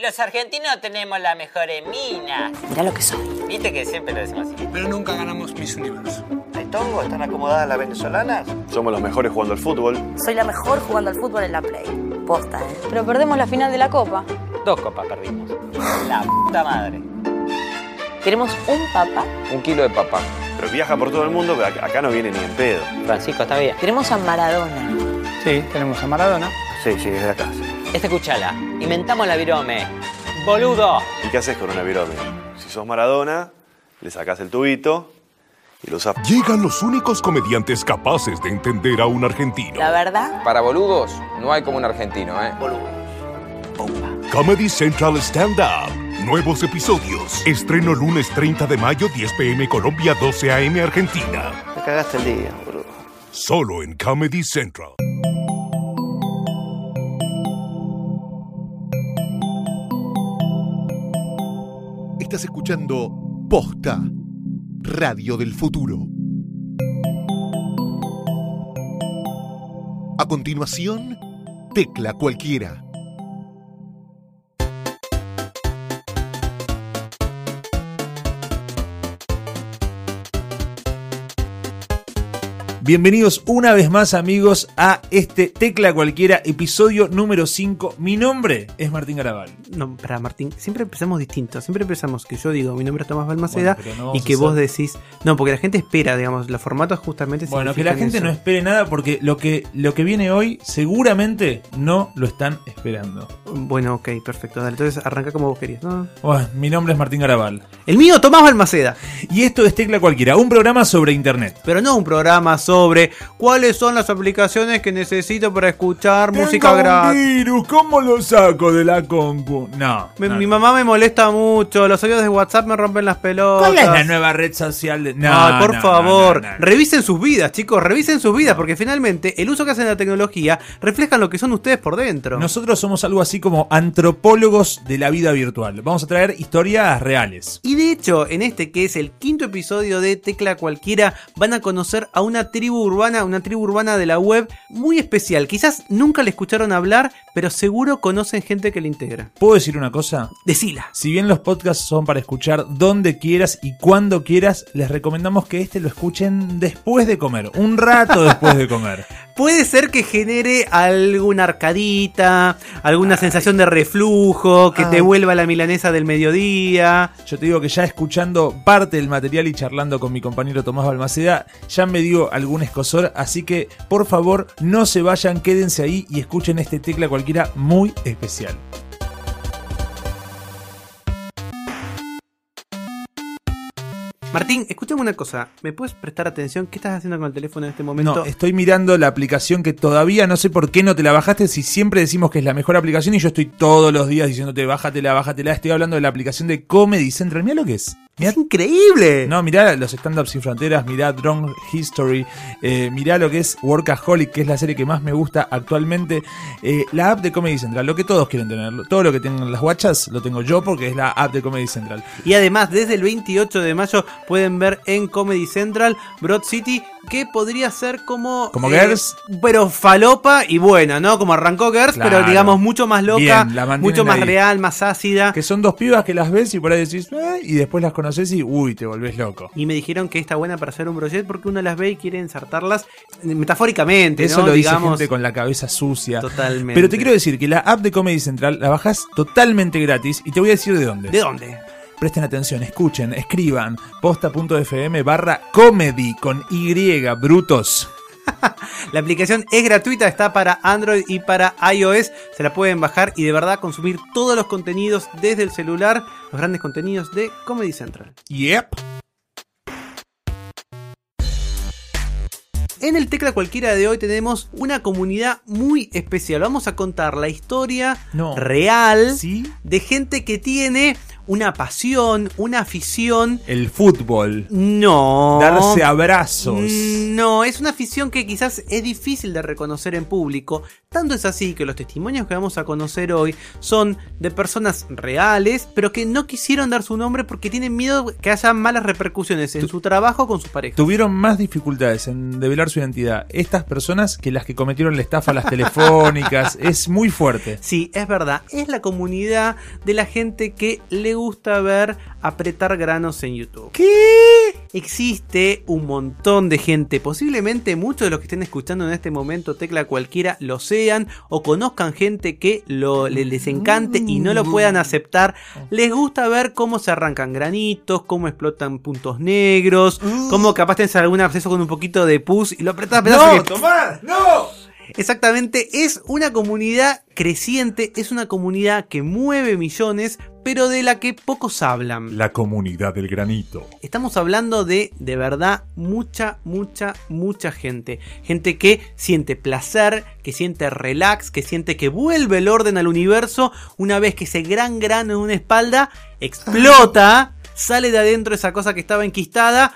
Los argentinos tenemos la mejor mina. Mirá lo que soy. Viste que siempre lo decimos así. Pero nunca ganamos Miss Universo. ¿Hay tongo? ¿Están acomodadas las venezolanas? Somos los mejores jugando al fútbol. Soy la mejor jugando al fútbol en la Play. Posta, ¿eh? Pero perdemos la final de la Copa. Dos copas perdimos. La puta madre. Queremos un papá. Un kilo de papá. Pero viaja por todo el mundo, pero acá- no viene ni en pedo. Francisco, está bien. Queremos a Maradona. Sí, tenemos a Maradona. Sí, sí, es de acá. sí. Este escuchala. Inventamos la virome. Boludo. ¿Y qué haces con una virome? Si sos Maradona, le sacás el tubito y lo usás. Llegan los únicos comediantes capaces de entender a un argentino. La verdad, Para boludos, no hay como un argentino, ¿eh? Comedy Central Stand Up. Nuevos episodios. Estreno lunes 30 de mayo, 10 pm Colombia, 12 am Argentina. Me cagaste el día, boludo. Solo en Comedy Central. Estás escuchando Posta, Radio del Futuro. A continuación, Tecla Cualquiera. Bienvenidos una vez más amigos a este Tecla Cualquiera, episodio número 5. Mi nombre es Martín Garabal. No, para Martín, siempre empezamos distinto. Siempre empezamos que yo digo, mi nombre es Tomás Balmaceda Bueno, no y que vos decís. No, porque la gente espera, digamos, los formatos justamente. Bueno, que la gente eso. no espere nada porque lo que, lo que viene hoy seguramente no lo están esperando. Bueno, ok, perfecto. Dale, entonces arranca como vos querías. ¿no? Bueno, mi nombre es Martín Garabal. El mío, Tomás Balmaceda. Y esto es Tecla Cualquiera, un programa sobre internet. Pero no un programa sobre cuáles son las aplicaciones que necesito para escuchar música Tengo gratis. virus, ¿cómo lo saco de la compu? No. Mi mamá me molesta mucho, los audios de WhatsApp me rompen las pelotas. ¿Cuál es la nueva red social de.? No, por no, favor, revisen sus vidas, chicos, revisen sus vidas, porque finalmente el uso que hacen de la tecnología reflejan lo que son ustedes por dentro. Nosotros somos algo así como antropólogos de la vida virtual. Vamos a traer historias reales. Y de hecho, en este que es el quinto episodio de Tecla Cualquiera, van a conocer a una tribu urbana, una tribu urbana de la web muy especial. Quizás nunca le escucharon hablar, pero seguro conocen gente que le integra. ¿Puedo decir una cosa? Decila. Si bien los podcasts son para escuchar donde quieras y cuando quieras, les recomendamos que este lo escuchen después de comer, un rato después de comer. Puede ser que genere alguna arcadita, alguna sensación de reflujo, que te vuelva la milanesa del mediodía. Yo te digo que ya escuchando parte del material y charlando con mi compañero Tomás Balmaceda, ya me dio algún escosor, así que por favor no se vayan, quédense ahí y escuchen este tecla cualquiera muy especial. Martín, escúchame una cosa. ¿Me puedes prestar atención? ¿Qué estás haciendo con el teléfono en este momento? No, estoy mirando la aplicación que todavía no sé por qué no te la bajaste. Si siempre decimos que es la mejor aplicación y yo estoy todos los días diciéndote bájatela, bájatela. Estoy hablando de la aplicación de Comedy Central. Mira lo que es. Mirá- ¡Es increíble! no, mirá los stand-ups sin fronteras, mirá Drone History, eh, mirá lo que es Workaholic, que es la serie que más me gusta actualmente. Eh, la app de Comedy Central, lo que todos quieren tener. Todo lo que tengan las guachas lo tengo yo porque es la app de Comedy Central. Y además, desde el 28 de mayo pueden ver en Comedy Central Broad City, que podría ser como. eh, Como Girls. Pero falopa y buena, ¿no? Como arrancó Girls, Claro. pero digamos mucho más loca, Bien, mucho más ahí. real, más ácida. Que son dos pibas que las ves y por ahí decís, "Eh", y después las conoces y uy, te volvés loco. Y me dijeron que está buena para hacer un brochet porque uno las ve y quiere ensartarlas eh, metafóricamente, Eso ¿no? lo dice digamos. gente con la cabeza sucia. Totalmente. Pero te quiero decir que la app de Comedy Central la bajas totalmente gratis y te voy a decir de dónde. ¿De dónde? Presten atención, escuchen, escriban posta.fm barra comedy con Y, brutos. La aplicación es gratuita, está para Android y para iOS. Se la pueden bajar y de verdad consumir todos los contenidos desde el celular, los grandes contenidos de Comedy Central. Yep. En el Tecla Cualquiera de hoy tenemos una comunidad muy especial. Vamos a contar la historia No. real ¿Sí? de gente que tiene una pasión, una afición. El fútbol. No. Darse abrazos. No, es una afición que quizás es difícil de reconocer en público. Tanto es así que los testimonios que vamos a conocer hoy son de personas reales, pero que no quisieron dar su nombre porque tienen miedo que haya malas repercusiones en su trabajo con sus parejas. Tuvieron más dificultades en develar su identidad estas personas que las que cometieron la estafa a las telefónicas. es muy fuerte. Sí, es verdad. Es la comunidad de la gente que le gusta ver apretar granos en YouTube. ¿Qué? Existe un montón de gente, posiblemente muchos de los que estén escuchando en este momento tecla cualquiera lo sean o conozcan gente que lo, le- les encante y no lo puedan aceptar. Les gusta ver cómo se arrancan granitos, cómo explotan puntos negros, cómo capaz tenés algún absceso con un poquito de pus y lo apretás, apretás ¡No, que-! ¡No! Exactamente, es una comunidad creciente, es una comunidad que mueve millones, pero de la que pocos hablan. La comunidad del granito. Estamos hablando de, de verdad, mucha, mucha, mucha gente. Gente que siente placer, que siente relax, que siente que vuelve el orden al universo una vez que ese gran grano en una espalda explota, sale de adentro esa cosa que estaba enquistada,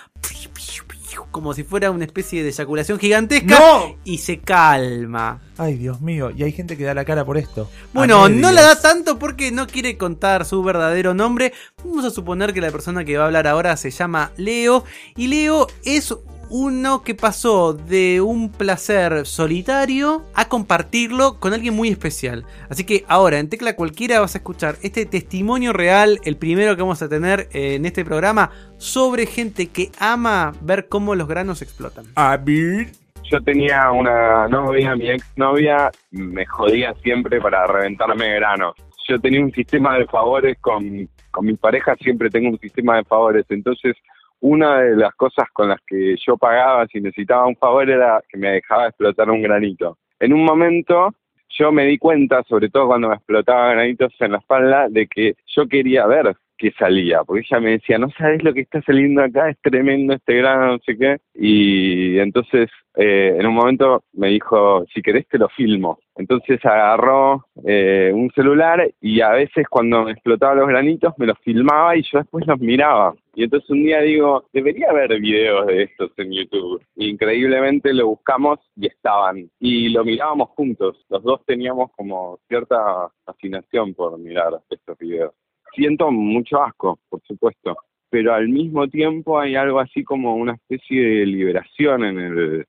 como si fuera una especie de eyaculación gigantesca, ¡No! y se calma. Ay, Dios mío. Y hay gente que da la cara por esto. Bueno, no la da tanto porque no quiere contar su verdadero nombre. Vamos a suponer que la persona que va a hablar ahora se llama Leo. Y Leo es uno que pasó de un placer solitario a compartirlo con alguien muy especial. Así que ahora en Tecla Cualquiera vas a escuchar este testimonio real, el primero que vamos a tener en este programa, sobre gente que ama ver cómo los granos explotan. A ver. Yo tenía una novia, mi ex novia me jodía siempre para reventarme granos. Yo tenía un sistema de favores con, con mi pareja, siempre tengo un sistema de favores. Entonces, una de las cosas con las que yo pagaba si necesitaba un favor era que me dejaba explotar un granito. En un momento yo me di cuenta, sobre todo cuando me explotaba granitos en la espalda, de que yo quería ver qué salía, porque ella me decía, no sabes lo que está saliendo acá, es tremendo este grano, no sé qué, y entonces eh, en un momento me dijo, si querés te lo filmo. Entonces agarró eh, un celular y a veces cuando me explotaba los granitos me los filmaba y yo después los miraba. Y entonces un día digo, debería haber videos de estos en YouTube. Increíblemente lo buscamos y estaban. Y lo mirábamos juntos. Los dos teníamos como cierta fascinación por mirar estos videos. Siento mucho asco, por supuesto. Pero al mismo tiempo hay algo así como una especie de liberación en el,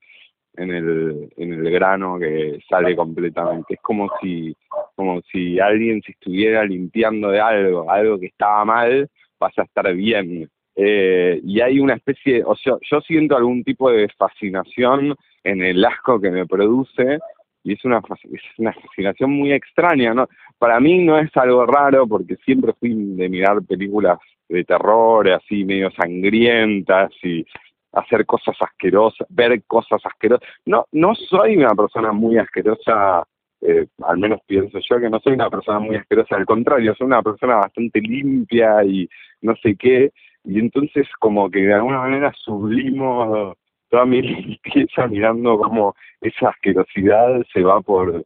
en el, en el grano que sale completamente. Es como si, como si alguien se estuviera limpiando de algo, algo que estaba mal, vas a estar bien. Eh, y hay una especie, o sea, yo siento algún tipo de fascinación en el asco que me produce y es una, es una fascinación muy extraña, ¿no? Para mí no es algo raro porque siempre fui de mirar películas de terror, así medio sangrientas y hacer cosas asquerosas, ver cosas asquerosas. No, no soy una persona muy asquerosa, eh, al menos pienso yo que no soy una persona muy asquerosa, al contrario, soy una persona bastante limpia y no sé qué, y entonces como que de alguna manera sublimo toda mi limpieza mirando como esa asquerosidad se va por,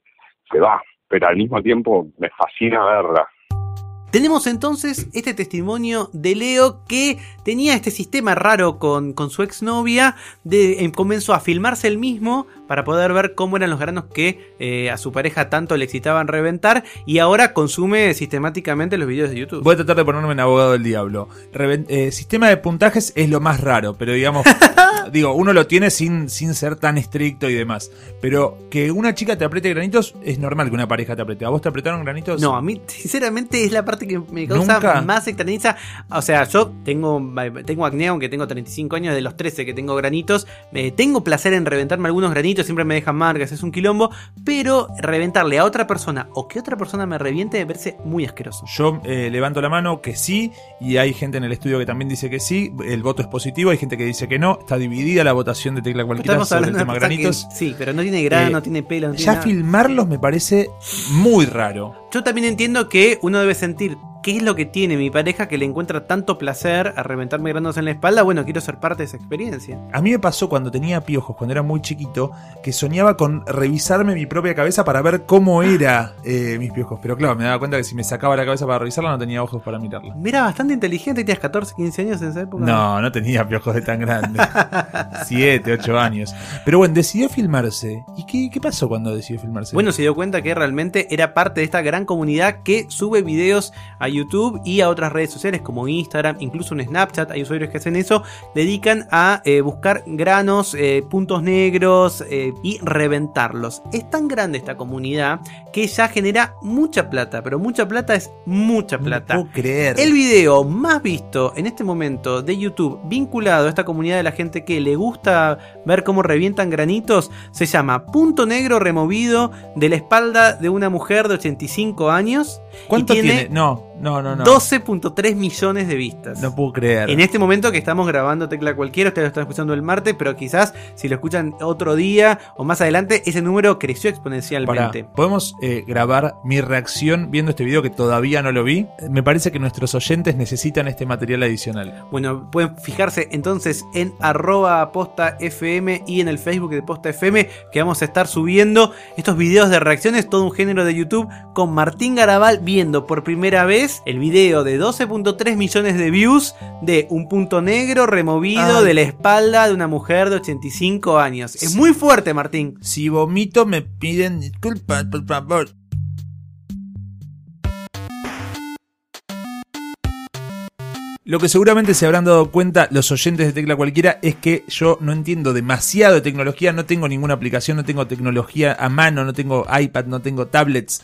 se va, pero al mismo tiempo me fascina verla. Tenemos entonces este testimonio de Leo que tenía este sistema raro con, con su exnovia, de, comenzó a filmarse él mismo para poder ver cómo eran los granos que eh, a su pareja tanto le excitaban reventar y ahora consume sistemáticamente los videos de YouTube. Voy a tratar de ponerme en abogado del diablo. Reven- eh, sistema de puntajes es lo más raro, pero digamos, digo, uno lo tiene sin, sin ser tan estricto y demás. Pero que una chica te apriete granitos es normal que una pareja te apriete. ¿A vos te apretaron granitos? No, a mí sinceramente es la parte que me causa ¿Nunca? más extrañeza. O sea, yo tengo, tengo acné, aunque tengo 35 años, de los 13 que tengo granitos. Eh, tengo placer en reventarme algunos granitos, siempre me dejan marcas, es un quilombo. Pero reventarle a otra persona o que otra persona me reviente me parece muy asqueroso. Yo eh, levanto la mano que sí, y hay gente en el estudio que también dice que sí. El voto es positivo, hay gente que dice que no. Está dividida la votación de tecla cualquiera sobre el tema granitos. que- sí, pero no tiene grano, Eh, no tiene pelo, no tiene Ya nada. filmarlos me parece muy raro. Yo también entiendo que uno debe sentir ¿qué es lo que tiene mi pareja que le encuentra tanto placer a reventarme granos en la espalda? Bueno, quiero ser parte de esa experiencia. A mí me pasó cuando tenía piojos, cuando era muy chiquito, que soñaba con revisarme mi propia cabeza para ver cómo era eh, mis piojos. Pero claro, me daba cuenta que si me sacaba la cabeza para revisarla no tenía ojos para mirarla. Mira, bastante inteligente, tenías 14, 15 años en esa época. No, no tenía piojos de tan grande. Siete, ocho años. Pero bueno, decidió filmarse. ¿Y qué, qué pasó cuando decidió filmarse? Bueno, se dio cuenta que realmente era parte de esta gran comunidad que sube videos a YouTube y a otras redes sociales como Instagram, incluso en Snapchat, hay usuarios que hacen eso, dedican a eh, buscar granos, eh, puntos negros eh, y reventarlos. Es tan grande esta comunidad que ya genera mucha plata, pero mucha plata es mucha plata. No puedo creer. El video más visto en este momento de YouTube vinculado a esta comunidad de la gente que le gusta ver cómo revientan granitos se llama Punto Negro Removido de la espalda de una mujer de 85 años. ¿Cuánto tiene? No, no, no, no. 12.3 millones de vistas. No puedo creer. En este momento que estamos grabando Tecla Cualquiera, ustedes lo están escuchando el martes, pero quizás si lo escuchan otro día o más adelante, ese número creció exponencialmente. Pará, ¿Podemos eh, grabar mi reacción viendo este video que todavía no lo vi? Me parece que nuestros oyentes necesitan este material adicional. Bueno, pueden fijarse entonces en arroba posta FM y en el Facebook de posta FM que vamos a estar subiendo estos videos de reacciones, todo un género de YouTube, con Martín Garabal viendo por primera vez el video de 12.3 millones de views de un punto negro removido Ay. de la espalda de una mujer de 85 años. Es muy fuerte, Martín. Si vomito me piden disculpas, por favor. Lo que seguramente se habrán dado cuenta los oyentes de Tecla Cualquiera es que yo no entiendo demasiado de tecnología, no tengo ninguna aplicación, no tengo tecnología a mano, no tengo iPad, no tengo tablets.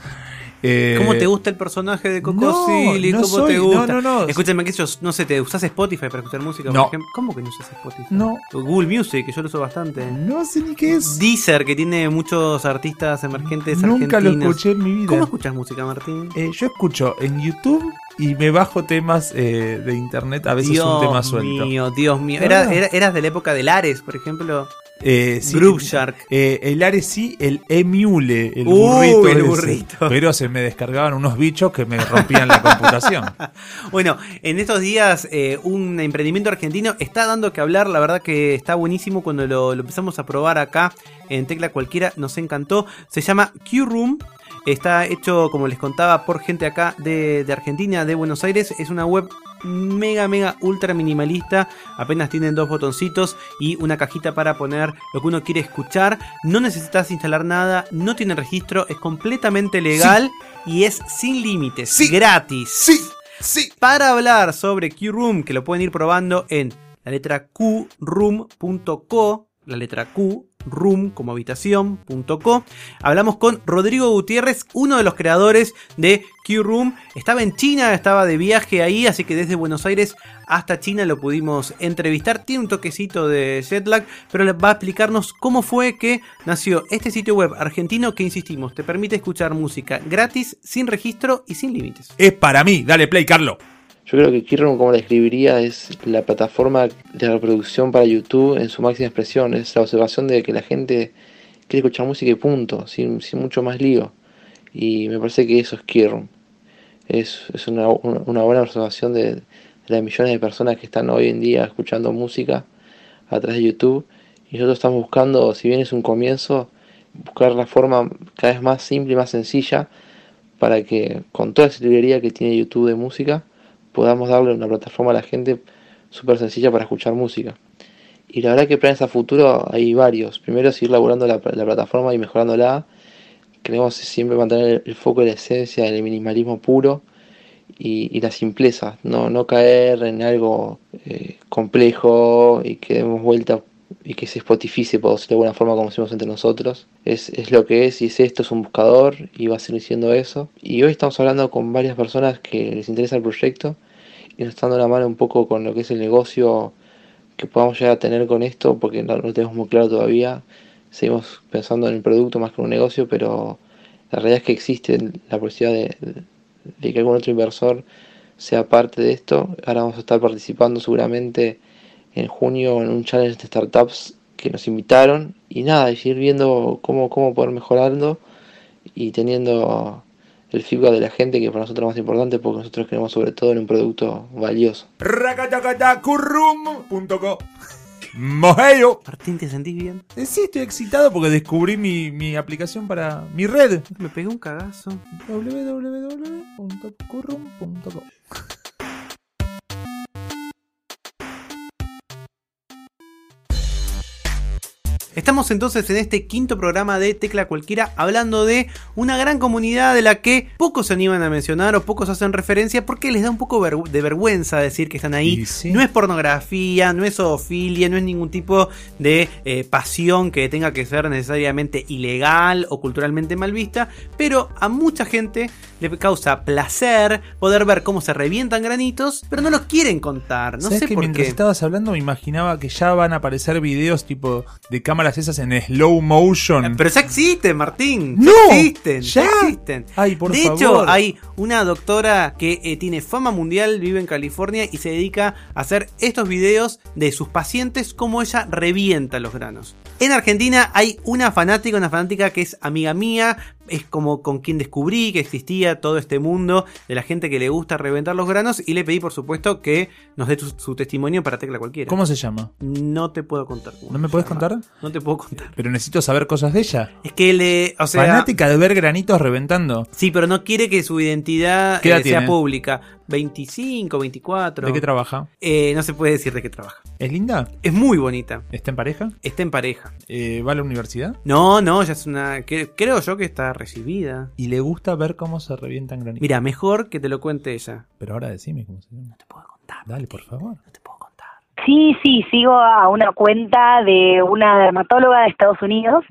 Eh, ¿Cómo te gusta el personaje de Coco no, Silly? no ¿Cómo soy- te gusta? no, no, no. Escúchame, que yo no sé, ¿te usas Spotify para escuchar música? por No. ejemplo? ¿Cómo que no usas Spotify? No. Google Music, que yo lo uso bastante. No sé ni qué es. Deezer, que tiene muchos artistas emergentes Nunca lo argentinos. escuché en mi vida. ¿Cómo escuchas música, Martín? Eh, yo escucho en YouTube y me bajo temas eh, de internet, a veces Dios un tema suelto. mío, Dios mío. Era- era- ¿Eras de la época de Lares, por ejemplo? Eh, sí, Groove Shark. eh, el Ares sí, el Emule, el burrito. el burrito. Pero se me descargaban unos bichos que me rompían la computación. Bueno, en estos días eh, un emprendimiento argentino está dando que hablar, la verdad que está buenísimo cuando lo, lo empezamos a probar acá en Tecla Cualquiera, nos encantó. Se llama Q-Room. Está hecho, como les contaba, por gente acá de, de Argentina, de Buenos Aires. Es una web mega, mega, ultra minimalista. Apenas tienen dos botoncitos y una cajita para poner lo que uno quiere escuchar. No necesitas instalar nada, no tiene registro, es completamente legal y es sin límites, gratis. Sí, sí. Para hablar sobre Q-Room, que lo pueden ir probando en la letra qroom.co, la letra Q, room como habitación.co. Hablamos con Rodrigo Gutiérrez, uno de los creadores de Q-Room. Estaba en China, estaba de viaje ahí, así que desde Buenos Aires hasta China lo pudimos entrevistar. Tiene un toquecito de jet lag, pero va a explicarnos cómo fue que nació este sitio web argentino que, insistimos, te permite escuchar música gratis, sin registro y sin límites. Es para mí, dale play, Carlo. Yo creo que Kirron, como la describiría, es la plataforma de reproducción para YouTube en su máxima expresión. Es la observación de que la gente quiere escuchar música y punto, sin, sin mucho más lío. Y me parece que eso es Kirron. Es, es una, una- buena observación de, de las millones de personas que están hoy en día escuchando música a través de YouTube. Y nosotros estamos buscando, si bien es un comienzo, buscar la forma cada vez más simple y más sencilla para que con toda esa librería que tiene YouTube de música, podamos darle una plataforma a la gente súper sencilla para escuchar música. Y la verdad que planes a futuro hay varios. Primero, seguir laburando la, la plataforma y mejorándola. Queremos siempre mantener el foco de la esencia del minimalismo puro y, la simpleza. No, no caer en algo eh, complejo y que demos vuelta y que se spotifice, por decirlo de alguna forma, como decimos entre nosotros. Es, es lo que es y es esto, es un buscador y va a seguir siendo eso. Y hoy estamos hablando con varias personas que les interesa el proyecto y nos están dando la mano un poco con lo que es el negocio que podamos llegar a tener con esto, porque no lo tenemos muy claro todavía. Seguimos pensando en el producto más que en un negocio, pero la realidad es que existe la posibilidad de que algún otro inversor sea parte de esto. Ahora vamos a estar participando seguramente en junio en un challenge de startups que nos invitaron y nada, y ir viendo cómo, cómo poder mejorarlo y teniendo el feedback de la gente, que para nosotros es más importante, porque nosotros creemos sobre todo en un producto valioso. Racatacatacurrum.co Mojeo. Martín, ¿te sentís bien? Eh, Sí, estoy excitado porque descubrí mi, mi aplicación para mi red. Me pegué un cagazo. www.currum.co Estamos entonces en este quinto programa de Tecla Cualquiera hablando de una gran comunidad de la que pocos se animan a mencionar o pocos hacen referencia porque les da un poco ver- de vergüenza decir que están ahí. Sí. No es pornografía, no es zoofilia, no es ningún tipo de eh, pasión que tenga que ser necesariamente ilegal o culturalmente mal vista, pero a mucha gente le causa placer poder ver cómo se revientan granitos, pero no los quieren contar. No ¿Sabes sé que por mientras qué. estabas hablando me imaginaba que ya van a aparecer videos tipo de cámaras esas en slow motion? Pero ya existen, Martín. Existen. Ya, ¿Ya? existen. Ay, por de favor. hecho, hay una doctora que eh, tiene fama mundial, vive en California y se dedica a hacer estos videos de sus pacientes, cómo ella revienta los granos. En Argentina hay una fanática, una fanática que es amiga mía, es como con quien descubrí que existía todo este mundo de la gente que le gusta reventar los granos y le pedí por supuesto que nos dé su testimonio para tecla cualquiera. ¿Cómo se llama? No te puedo contar. ¿No me puedes llama. contar? No te puedo contar. Pero necesito saber cosas de ella. Es que le, o sea, Fanática de ver granitos reventando. Sí, pero no quiere que su identidad ¿Qué edad eh, sea tiene? pública. 25, 24. ¿De qué trabaja? Eh, no se puede decir de qué trabaja. ¿Es linda? Es muy bonita. ¿Está en pareja? Está en pareja. Eh, ¿Va a la universidad? No, no, ya es una. que- creo yo que está recibida. Y le gusta ver cómo se revientan granitos. Mira, mejor que te lo cuente ella. Pero ahora decime cómo se llama. No te puedo contar. Dale, por favor. Sí, sí, sigo a una cuenta de una dermatóloga de Estados Unidos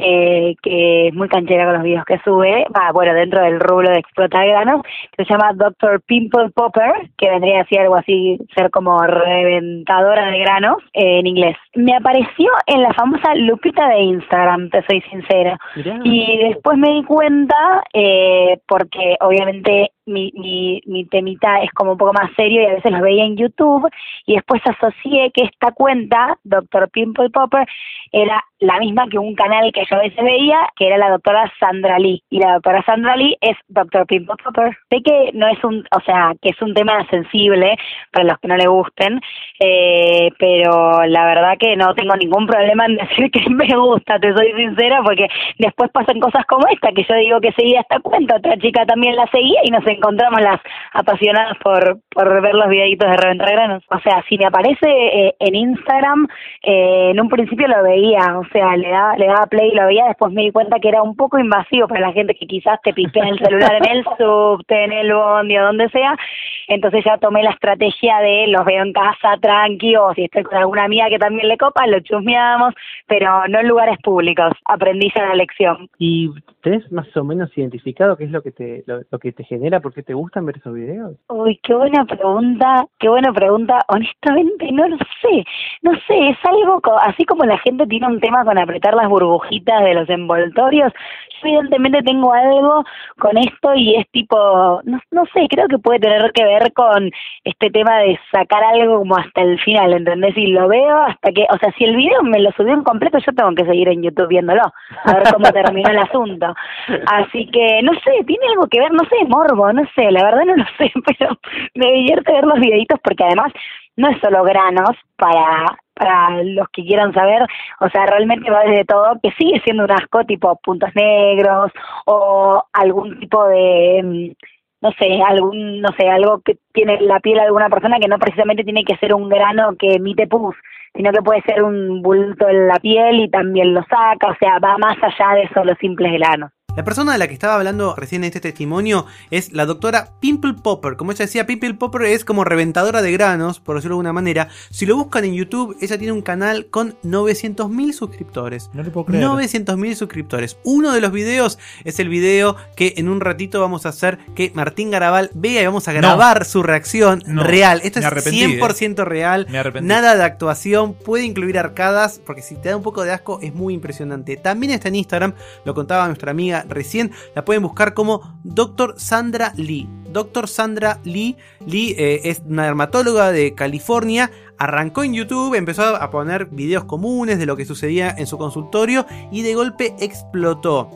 eh, que es muy canchera con los videos que sube, va, bueno, dentro del rubro de explotar granos, que se llama Dr. Pimple Popper, que vendría a ser algo así, ser como reventadora de granos eh, en inglés. Me apareció en la famosa lupita de Instagram, te soy sincera. Y después me di cuenta, eh, porque obviamente mi, mi, mi temita es como un poco más serio y a veces los veía en YouTube, y después asocié que esta cuenta, Dr. Pimple Popper, era la misma que un canal que yo a veces veía, que era la doctora Sandra Lee. Y la doctora Sandra Lee es Dr. Pimple Popper. Sé que no es un, o sea, que es un tema sensible para los que no le gusten, eh, pero la verdad que no tengo ningún problema en decir que me gusta, te soy sincera, porque después pasan cosas como esta, que yo digo que seguía esta cuenta, otra chica también la seguía y nos encontramos las apasionadas por, por ver los videitos de reventar granos. O sea, si me aparece eh, en Instagram, eh, en un principio lo veía, o sea, le daba, le daba play y lo veía, después me di cuenta que era un poco invasivo para la gente que quizás te pipea el celular en el subte, en el bondi o donde sea, entonces ya tomé la estrategia de los veo en casa tranqui o si estoy con alguna amiga que también le copa, lo chusmeamos, pero no en lugares públicos, aprendí ya la lección. ¿Y tenés más o menos identificado qué es lo que te lo, lo que te genera, por qué te gustan ver esos videos? Uy, qué buena pregunta, qué buena pregunta. Honestamente, no lo sé. No sé, es algo co- así como la gente tiene un tema con apretar las burbujitas de los envoltorios. Yo evidentemente tengo algo con esto y es tipo, no, no sé, creo que puede tener que ver con este tema de sacar algo como hasta el final, ¿entendés? Y lo veo hasta que, o sea, si el video me lo subió en completo, yo tengo que seguir en YouTube viéndolo, a ver cómo terminó el asunto. Así que, no sé, tiene algo que ver, no sé, morbo, no sé, la verdad no lo sé, pero me divierte ver los videitos porque además no es solo granos para para los que quieran saber, o sea, realmente va desde todo, que sigue siendo un asco tipo puntos negros o algún tipo de mm, no sé, algún, no sé, algo que tiene la piel de alguna persona que no precisamente tiene que ser un grano que emite pus, sino que puede ser un bulto en la piel y también lo saca, o sea, va más allá de solo simples granos. La persona de la que estaba hablando recién en este testimonio es la doctora Pimple Popper. Como ella decía, Pimple Popper es como reventadora de granos, por decirlo de alguna manera. Si lo buscan en YouTube, ella tiene un canal con 900.000 suscriptores. No le puedo creer. 900.000 suscriptores. Uno de los videos es el video que en un ratito vamos a hacer que Martín Garabal vea y vamos a grabar su reacción No. real. Esto es arrepentí, eh. 100% real. Me arrepentí. Nada de actuación. Puede incluir arcadas porque si te da un poco de asco es muy impresionante. También está en Instagram, lo contaba nuestra amiga recién. La pueden buscar como Dr. Sandra Lee. Dr. Sandra Lee. Lee eh, es una dermatóloga de California. Arrancó en YouTube, empezó a poner videos comunes de lo que sucedía en su consultorio y de golpe explotó.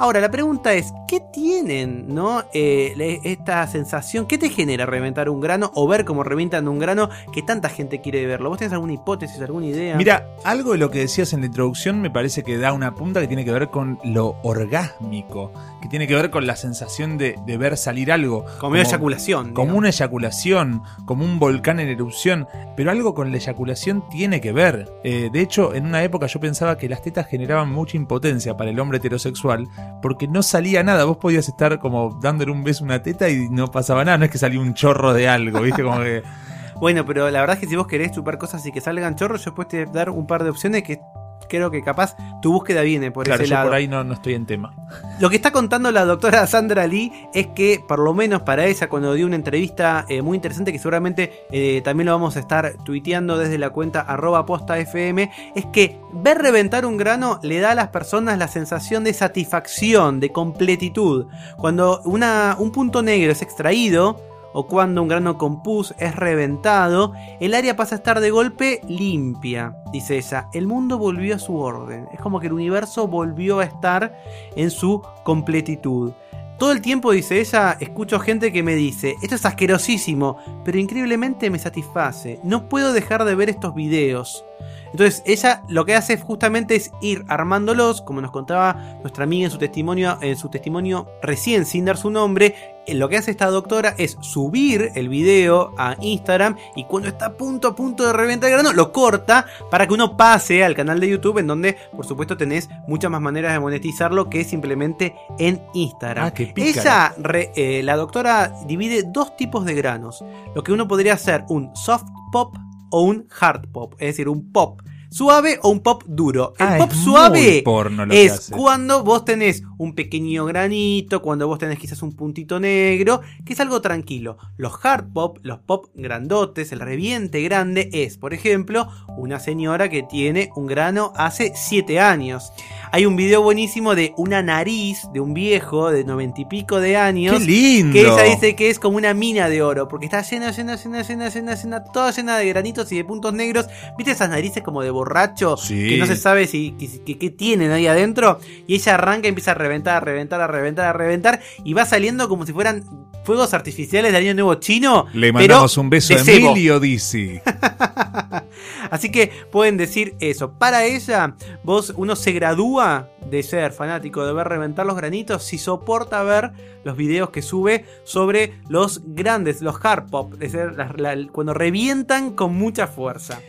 Ahora, la pregunta es, ¿qué tienen, no? Eh, esta sensación, ¿qué te genera reventar un grano o ver cómo revientan un grano que tanta gente quiere verlo? ¿Vos tenés alguna hipótesis, alguna idea? Mira, algo de lo que decías en la introducción me parece que da una punta que tiene que ver con lo orgásmico, que tiene que ver con la sensación de, de ver salir algo. Como una eyaculación, Como digamos. una eyaculación, como un volcán en erupción, pero algo con la eyaculación tiene que ver. Eh, de hecho, en una época yo pensaba que las tetas generaban mucha impotencia para el hombre heterosexual, porque no salía nada. Vos podías estar como dándole un beso a una teta y no pasaba nada, no es que salía un chorro de algo, ¿viste? Como que... Bueno, pero la verdad es que si vos querés chupar cosas y que salgan chorros, yo después te dar un par de opciones que creo que capaz tu búsqueda viene por claro, ese yo lado. por ahí no, no estoy en tema. Lo que está contando la doctora Sandra Lee es que, por lo menos para ella, cuando dio una entrevista eh, muy interesante, que seguramente eh, también lo vamos a estar tuiteando desde la cuenta arroba posta FM, es que ver reventar un grano le da a las personas la sensación de satisfacción, de completitud. Cuando una, un punto negro es extraído, o cuando un grano con es reventado, el área pasa a estar de golpe limpia, dice ella. El mundo volvió a su orden. Es como que el universo volvió a estar en su completitud. Todo el tiempo, dice ella, escucho gente que me dice, esto es asquerosísimo, pero increíblemente me satisface. No puedo dejar de ver estos videos. Entonces ella lo que hace justamente es ir armándolos, como nos contaba nuestra amiga en su testimonio, en su testimonio recién sin dar su nombre. eh, Lo que hace esta doctora es subir el video a Instagram y cuando está a punto a punto de reventar el grano lo corta para que uno pase al canal de YouTube en donde por supuesto tenés muchas más maneras de monetizarlo que simplemente en Instagram. Ah, qué. Ella, re- eh, la doctora divide dos tipos de granos. Lo que uno podría hacer un soft pop o un hard pop, es decir, un pop suave o un pop duro. El Ah, pop es suave porno lo que es hace. cuando vos tenés un pequeño granito, cuando vos tenés quizás un puntito negro, que es algo tranquilo. Los hard pop, los pop grandotes, el reviente grande es, por ejemplo, una señora que tiene un grano hace 7 años. Hay un video buenísimo de una nariz de un viejo de noventa y pico de años. ¡Qué lindo! Que ella dice que es como una mina de oro, porque está llena, llena, llena, llena, llena, llena, toda llena de granitos y de puntos negros. ¿Viste esas narices como de borracho? Sí. Que no se sabe si qué tienen ahí adentro. Y ella arranca y empieza a reventar, a reventar, a reventar, a reventar. Y va saliendo como si fueran fuegos artificiales de Año Nuevo Chino. Le pero mandamos un beso a. Emilio Dizzy. Así que pueden decir eso. Para ella, vos, uno se gradúa de ser fanático de ver reventar los granitos si soporta ver los videos que sube sobre los grandes, los hard pop, es decir, la- cuando revientan con mucha fuerza.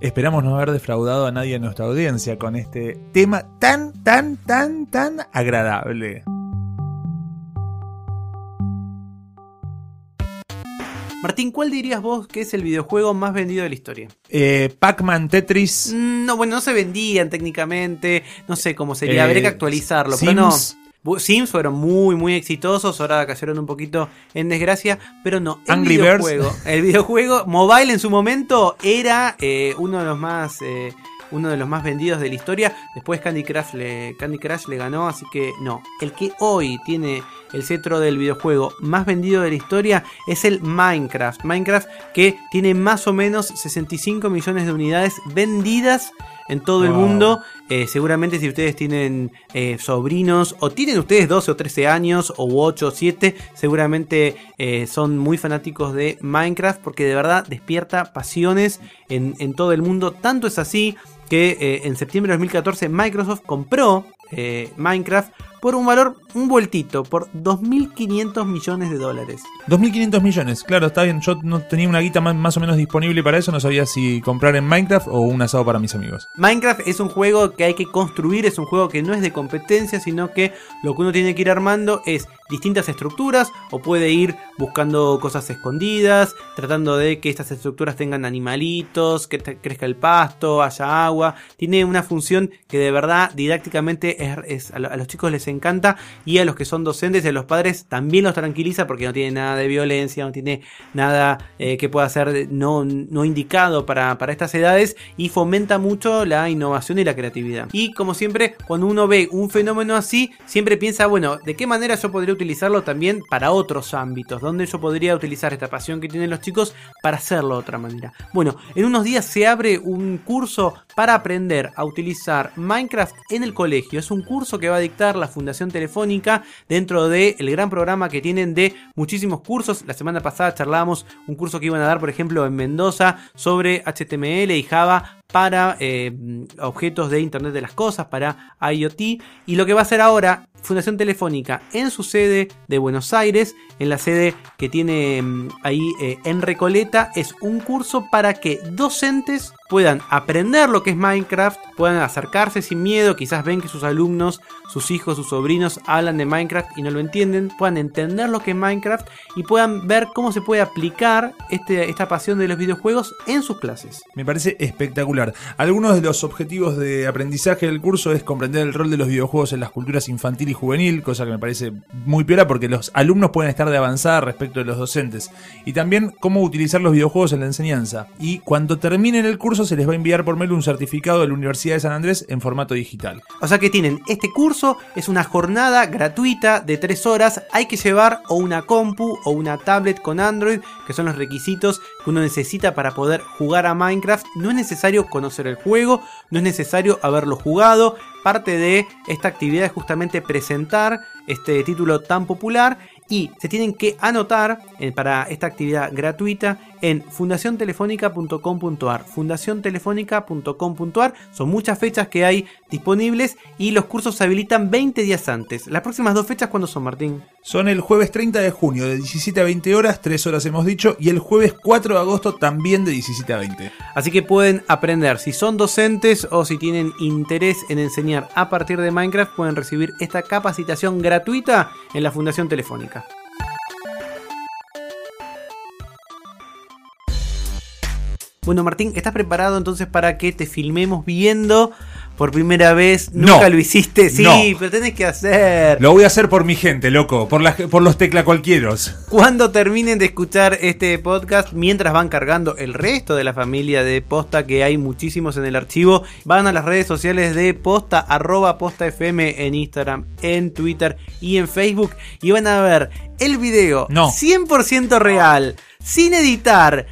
Esperamos no haber defraudado a nadie en nuestra audiencia con este tema tan, tan, tan, tan agradable. Martín, ¿cuál dirías vos que es el videojuego más vendido de la historia? Eh, Pac-Man Tetris. Mm, No, bueno, no se vendían técnicamente. No sé cómo sería. Eh, Habría que actualizarlo. Pero no. Sims. Fueron muy, muy exitosos. Ahora cayeron un poquito en desgracia. Pero no. El Angry Birds. videojuego. El videojuego mobile en su momento era eh, uno de los más. eh, uno de los más vendidos de la historia. Después Candy Crush, le, Candy Crush le ganó, así que no. El que hoy tiene el cetro del videojuego más vendido de la historia es el Minecraft. Minecraft que tiene más o menos 65 millones de unidades vendidas en todo el mundo. Eh, seguramente si ustedes tienen eh, sobrinos o tienen ustedes 12 o 13 años o 8 o 7, seguramente eh, son muy fanáticos de Minecraft porque de verdad despierta pasiones en, en todo el mundo. Tanto es así que en septiembre de 2014 Microsoft compró Minecraft por un valor, un vueltito, por 2.500 millones de dólares. 2.500 millones, claro, está bien. Yo no tenía una guita más, más o menos disponible para eso. No sabía si comprar en Minecraft o un asado para mis amigos. Minecraft es un juego que hay que construir, es un juego que no es de competencia, sino que lo que uno tiene que ir armando es distintas estructuras o puede ir buscando cosas escondidas, tratando de que estas estructuras tengan animalitos, que crezca el pasto, haya agua. Tiene una función que de verdad didácticamente es, a los chicos les encanta y a los que son docentes y a los padres también los tranquiliza porque no tiene nada de violencia, no tiene nada eh, que pueda ser no, no indicado para, para estas edades y fomenta mucho la innovación y la creatividad. Y como siempre, cuando uno ve un fenómeno así, siempre piensa, bueno, ¿de qué manera yo podría utilizarlo también para otros ámbitos? ¿Dónde yo podría utilizar esta pasión que tienen los chicos para hacerlo de otra manera? Bueno, en unos días se abre un curso para aprender a utilizar Minecraft en el colegio. Es un curso que va a dictar la Fundación Telefónica dentro del gran programa que tienen de muchísimos cursos. La semana pasada charlábamos un curso que iban a dar, por ejemplo, en Mendoza sobre HTML y Java para eh, objetos de Internet de las Cosas, para IoT. Y lo que va a hacer ahora Fundación Telefónica en su sede de Buenos Aires, en la sede que tiene mm, ahí eh, en Recoleta, es un curso para que docentes puedan aprender lo que es Minecraft, puedan acercarse sin miedo, quizás ven que sus alumnos, sus hijos, sus sobrinos hablan de Minecraft y no lo entienden, puedan entender lo que es Minecraft y puedan ver cómo se puede aplicar este, esta pasión de los videojuegos en sus clases. Me parece espectacular. Algunos de los objetivos de aprendizaje del curso es comprender el rol de los videojuegos en las culturas infantil y juvenil, cosa que me parece muy piola porque los alumnos pueden estar de avanzada respecto de los docentes. Y también cómo utilizar los videojuegos en la enseñanza. Y cuando terminen el curso se les va a enviar por mail un certificado de la Universidad de San Andrés en formato digital. O sea que tienen este curso, es una jornada gratuita de 3 horas, hay que llevar o una compu o una tablet con Android, que son los requisitos que uno necesita para poder jugar a Minecraft. No es necesario conocer el juego, no es necesario haberlo jugado. Parte de esta actividad es justamente presentar este título tan popular y se tienen que anotar eh, para esta actividad gratuita en fundaciontelefónica.com.ar. Fundaciontelefónica.com.ar. Son muchas fechas que hay disponibles y los cursos se habilitan 20 días antes. Las próximas dos fechas, ¿cuándo son, Martín? Son el jueves 30 de junio de 17 a 20 horas, 3 horas hemos dicho, y el jueves 4 de agosto también de 17 a 20. Así que pueden aprender, si son docentes o si tienen interés en enseñar a partir de Minecraft, pueden recibir esta capacitación gratuita en la Fundación Telefónica. Bueno, Martín, ¿estás preparado entonces para que te filmemos viendo por primera vez? Nunca No. lo hiciste, sí, No. pero tenés que hacer. Lo voy a hacer por mi gente, loco, por, la, por los tecla cualquieros. Cuando terminen de escuchar este podcast, mientras van cargando el resto de la familia de Posta, que hay muchísimos en el archivo, van a las redes sociales de Posta, arroba Posta FM en Instagram, en Twitter y en Facebook, y van a ver el video 100% real, sin editar.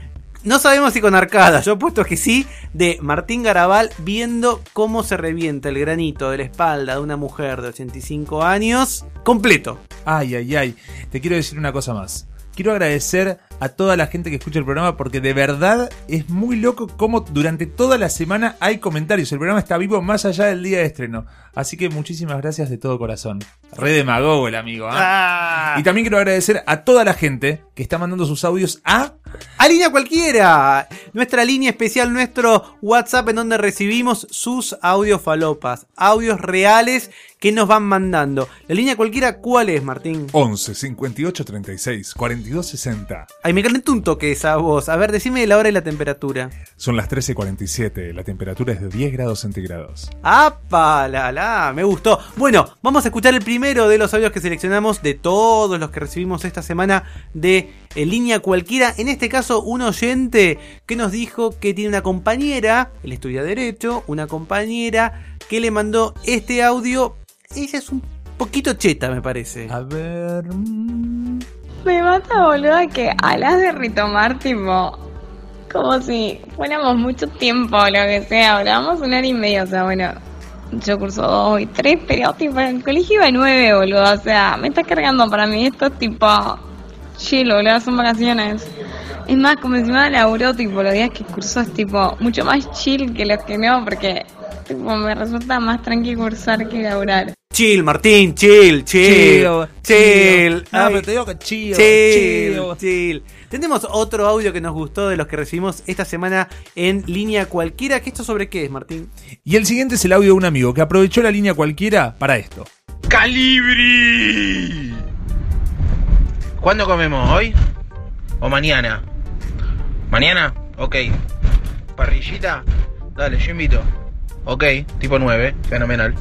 No sabemos si con arcada, yo puesto que sí, de Martín Garabal viendo cómo se revienta el granito de la espalda de una mujer de 85 años completo. Ay, ay, ay. Te quiero decir una cosa más. Quiero agradecer a toda la gente que escucha el programa porque de verdad es muy loco cómo durante toda la semana hay comentarios. El programa está vivo más allá del día de estreno. Así que muchísimas gracias de todo corazón. Re demagogo el amigo. ¿ah? Y también quiero agradecer a toda la gente que está mandando sus audios a... A línea cualquiera, nuestra línea especial, nuestro WhatsApp en donde recibimos sus audios falopas, audios reales que nos van mandando. La línea cualquiera, ¿cuál es, Martín? 11 58 36 42 60. Ay, me calentó un toque esa voz. A ver, decime la hora y la temperatura. Son las 13.47, la temperatura es de 10 grados centígrados. ¡Apa! La, la, me gustó. Bueno, vamos a escuchar el primero de los audios que seleccionamos de todos los que recibimos esta semana de En línea cualquiera. En este caso, un oyente que nos dijo que tiene una compañera, él estudia Derecho, una compañera que le mandó este audio. Ella es un poquito cheta, me parece. A ver. Me mata, boludo, que hablas de retomar, tipo, como si fuéramos mucho tiempo o lo que sea. Hablábamos una hora y media, o sea, bueno, yo curso dos y tres, pero tipo, en el colegio iba nueve, boludo. O sea, me está cargando para mí esto, es tipo, chill, boludo, son vacaciones. Es más, como encima laburó, tipo, los días que curso es tipo, mucho más chill que los que no, porque, tipo, me resulta más tranqui cursar que laburar. Chill, Martín, chill, chill, Chill, chill. chill. No, Ay, pero te digo que chill, chill, chill. chill. Tenemos otro audio que nos gustó de los que recibimos esta semana en línea cualquiera. ¿Que esto sobre qué es, Martín? Y el siguiente es el audio de un amigo que aprovechó la línea cualquiera para esto. ¡Calibri! ¿Cuándo comemos? ¿Hoy? ¿O mañana? ¿Mañana? Ok. ¿Parrillita? Dale, yo invito. Ok, tipo 9, fenomenal.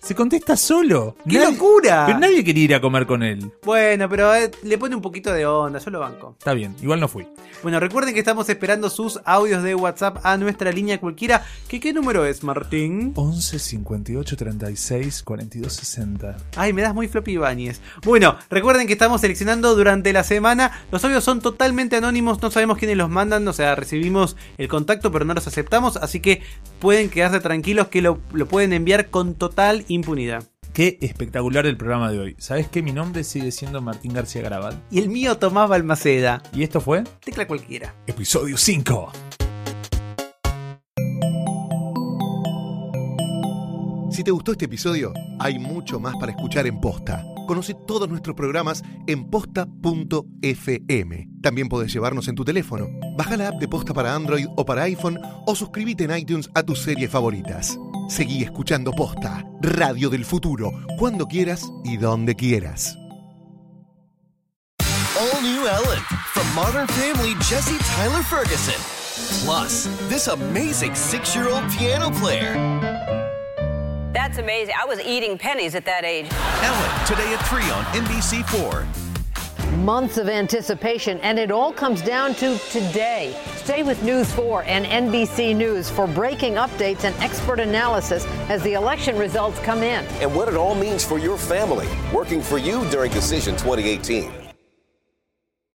Se contesta solo. ¡Qué Nadie- locura! Pero nadie quería ir a comer con él. Bueno, pero eh, le pone un poquito de onda, yo lo banco. Está bien, igual no fui. Bueno, recuerden que estamos esperando sus audios de WhatsApp a nuestra línea cualquiera. ¿Qué, qué número es, Martín? 11 58 36 42 60. Ay, me das muy floppy Ibáñez. Bueno, recuerden que estamos seleccionando durante la semana. Los audios son totalmente anónimos, no sabemos quiénes los mandan, o sea, recibimos el contacto, pero no los aceptamos, así que pueden quedarse tranquilos que lo, lo pueden enviar con total impunidad. Qué espectacular el programa de hoy. ¿Sabes que mi nombre sigue siendo Martín García Garabal? Y el mío Tomás Balmaceda. ¿Y esto fue? Tecla cualquiera. Episodio 5. Si te gustó este episodio, hay mucho más para escuchar en Posta. Conoce todos nuestros programas en posta.fm. También podés llevarnos en tu teléfono. Baja la app de Posta para Android o para iPhone o suscríbete en iTunes a tus series favoritas. Seguí escuchando Posta, Radio del Futuro, cuando quieras y donde quieras. All new Ellen from Modern Family Jesse Tyler Ferguson. Plus, this amazing six year old piano player. That's amazing. I was eating pennies at that age. Ellen, today at 3 on NBC4. Months of anticipation, and it all comes down to today. Stay with News 4 and NBC News for breaking updates and expert analysis as the election results come in. And what it all means for your family, working for you during Decision 2018.